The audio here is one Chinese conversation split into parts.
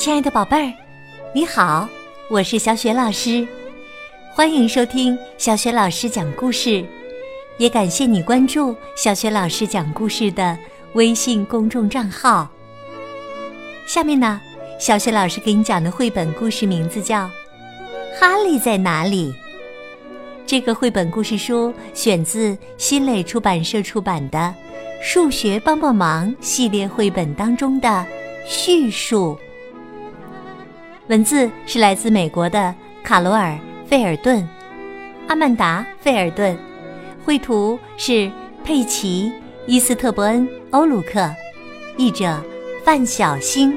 亲爱的宝贝儿，你好，我是小雪老师，欢迎收听小雪老师讲故事，也感谢你关注小雪老师讲故事的微信公众账号。下面呢，小雪老师给你讲的绘本故事名字叫《哈利在哪里》。这个绘本故事书选自新蕾出版社出版的《数学帮帮忙》系列绘本当中的叙述。文字是来自美国的卡罗尔·费尔顿，阿曼达·费尔顿，绘图是佩奇·伊斯特伯恩·欧鲁克，译者范小星。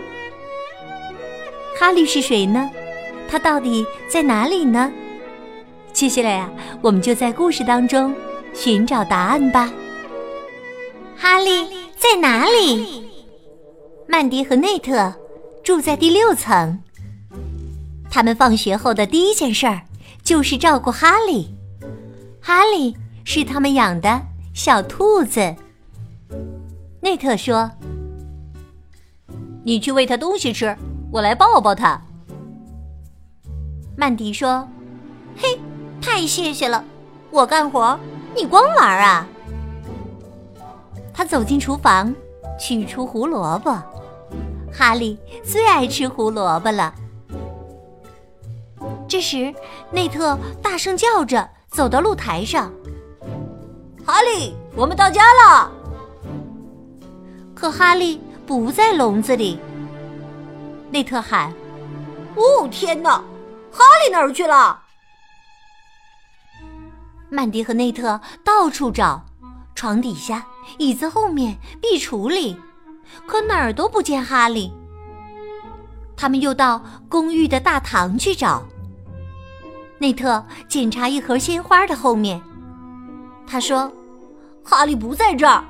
哈利是谁呢？他到底在哪里呢？接下来呀，我们就在故事当中寻找答案吧。哈利在哪里？曼迪和内特住在第六层。他们放学后的第一件事儿就是照顾哈利。哈利是他们养的小兔子。内特说：“你去喂它东西吃，我来抱抱它。”曼迪说：“嘿，太谢谢了，我干活，你光玩啊。”他走进厨房，取出胡萝卜。哈利最爱吃胡萝卜了。这时，内特大声叫着走到露台上：“哈利，我们到家了！”可哈利不在笼子里。内特喊：“哦，天哪！哈利哪儿去了？”曼迪和内特到处找，床底下、椅子后面、壁橱里，可哪儿都不见哈利。他们又到公寓的大堂去找。内特检查一盒鲜花的后面，他说：“哈利不在这儿。”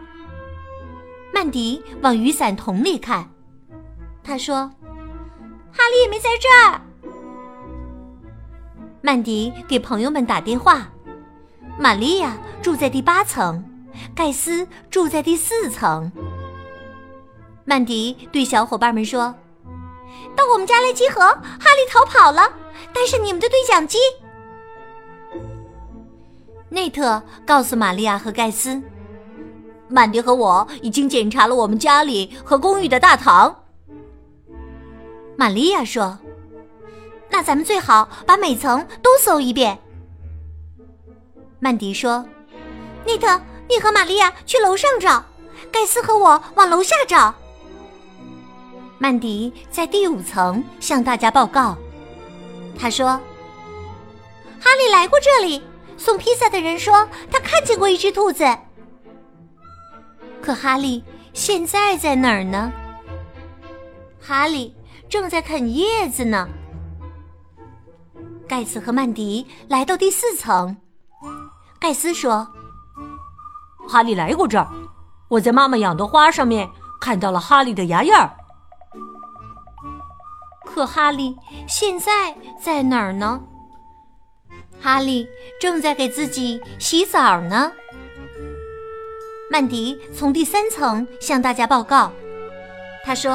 曼迪往雨伞桶里看，他说：“哈利也没在这儿。”曼迪给朋友们打电话：“玛利亚住在第八层，盖斯住在第四层。”曼迪对小伙伴们说：“到我们家来集合！哈利逃跑了，带上你们的对讲机。”内特告诉玛利亚和盖斯：“曼迪和我已经检查了我们家里和公寓的大堂。”玛利亚说：“那咱们最好把每层都搜一遍。”曼迪说：“内特，你和玛利亚去楼上找，盖斯和我往楼下找。”曼迪在第五层向大家报告，他说：“哈利来过这里。”送披萨的人说，他看见过一只兔子。可哈利现在在哪儿呢？哈利正在啃叶子呢。盖茨和曼迪来到第四层。盖斯说：“哈利来过这儿，我在妈妈养的花上面看到了哈利的牙印儿。可哈利现在在哪儿呢？”哈利正在给自己洗澡呢。曼迪从第三层向大家报告，他说：“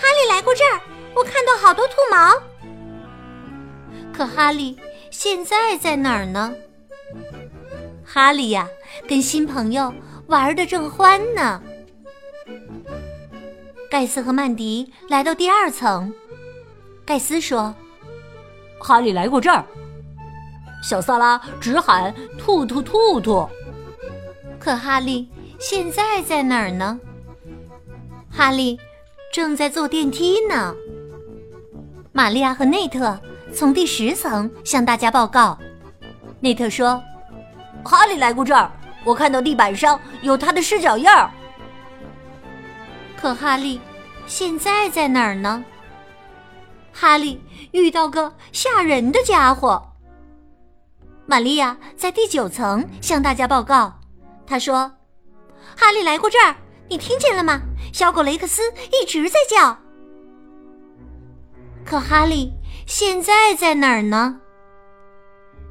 哈利来过这儿，我看到好多兔毛。”可哈利现在在哪儿呢？哈利呀，跟新朋友玩的正欢呢。盖斯和曼迪来到第二层，盖斯说：“哈利来过这儿。”小萨拉直喊“兔兔兔兔”，可哈利现在在哪儿呢？哈利正在坐电梯呢。玛利亚和内特从第十层向大家报告。内特说：“哈利来过这儿，我看到地板上有他的湿脚印儿。”可哈利现在在哪儿呢？哈利遇到个吓人的家伙。玛利亚在第九层向大家报告，她说：“哈利来过这儿，你听见了吗？小狗雷克斯一直在叫。可哈利现在在哪儿呢？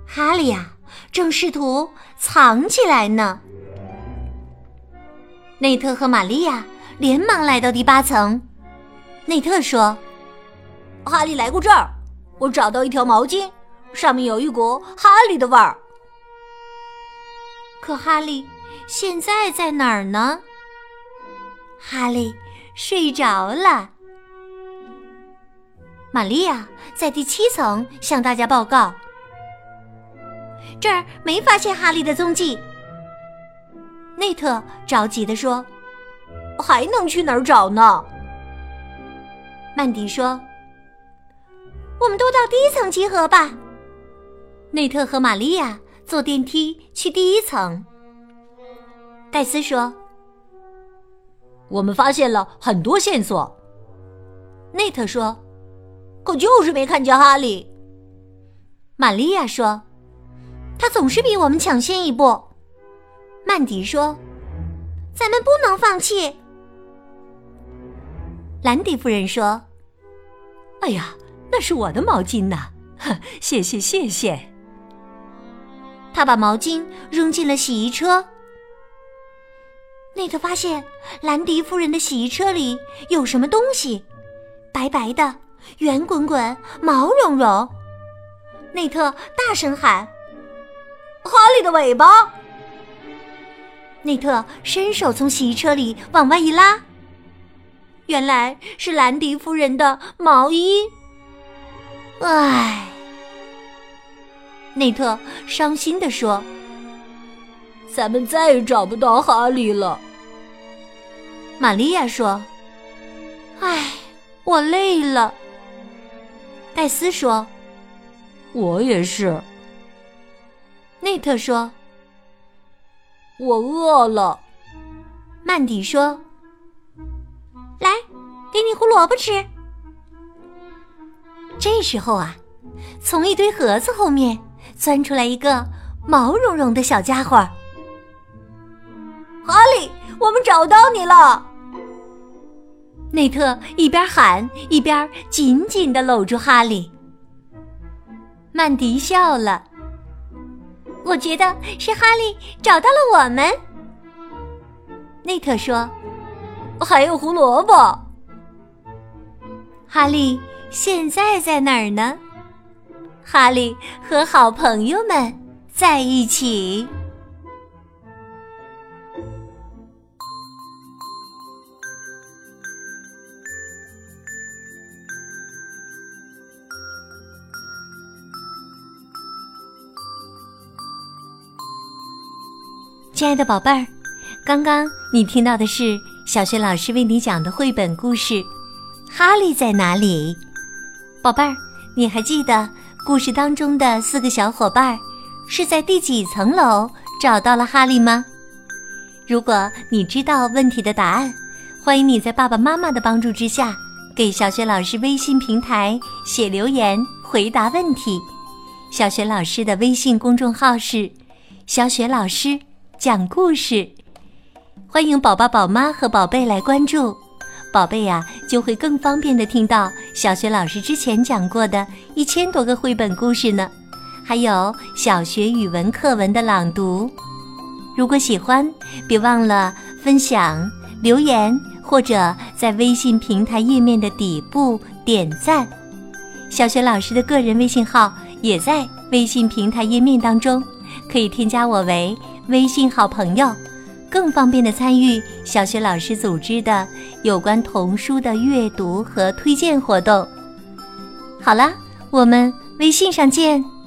哈利呀，正试图藏起来呢。”内特和玛利亚连忙来到第八层。内特说：“哈利来过这儿，我找到一条毛巾，上面有一股哈利的味儿。可哈利现在在哪儿呢？哈利睡着了。玛利亚在第七层向大家报告：“这儿没发现哈利的踪迹。”内特着急地说：“还能去哪儿找呢？”曼迪说：“我们都到第一层集合吧。”内特和玛利亚坐电梯去第一层。戴斯说：“我们发现了很多线索。”内特说。可就是没看见哈利。玛利亚说：“他总是比我们抢先一步。”曼迪说：“咱们不能放弃。”兰迪夫人说：“哎呀，那是我的毛巾呢！谢谢谢谢。”他把毛巾扔进了洗衣车。内特发现兰迪夫人的洗衣车里有什么东西，白白的。圆滚滚，毛茸茸。内特大声喊：“哈利的尾巴！”内特伸手从洗衣车里往外一拉，原来是兰迪夫人的毛衣。唉，内特伤心地说：“咱们再也找不到哈利了。”玛利亚说：“唉，我累了。”戴斯说：“我也是。”内特说：“我饿了。”曼迪说：“来，给你胡萝卜吃。”这时候啊，从一堆盒子后面钻出来一个毛茸茸的小家伙。哈利，我们找到你了！内特一边喊一边紧紧的搂住哈利。曼迪笑了，我觉得是哈利找到了我们。内特说：“还有胡萝卜。”哈利现在在哪儿呢？哈利和好朋友们在一起。亲爱的宝贝儿，刚刚你听到的是小学老师为你讲的绘本故事《哈利在哪里》。宝贝儿，你还记得故事当中的四个小伙伴是在第几层楼找到了哈利吗？如果你知道问题的答案，欢迎你在爸爸妈妈的帮助之下，给小雪老师微信平台写留言回答问题。小雪老师的微信公众号是“小雪老师”。讲故事，欢迎宝宝、宝妈和宝贝来关注，宝贝呀就会更方便的听到小学老师之前讲过的一千多个绘本故事呢，还有小学语文课文的朗读。如果喜欢，别忘了分享、留言或者在微信平台页面的底部点赞。小学老师的个人微信号也在微信平台页面当中，可以添加我为。微信好朋友，更方便的参与小学老师组织的有关童书的阅读和推荐活动。好了，我们微信上见。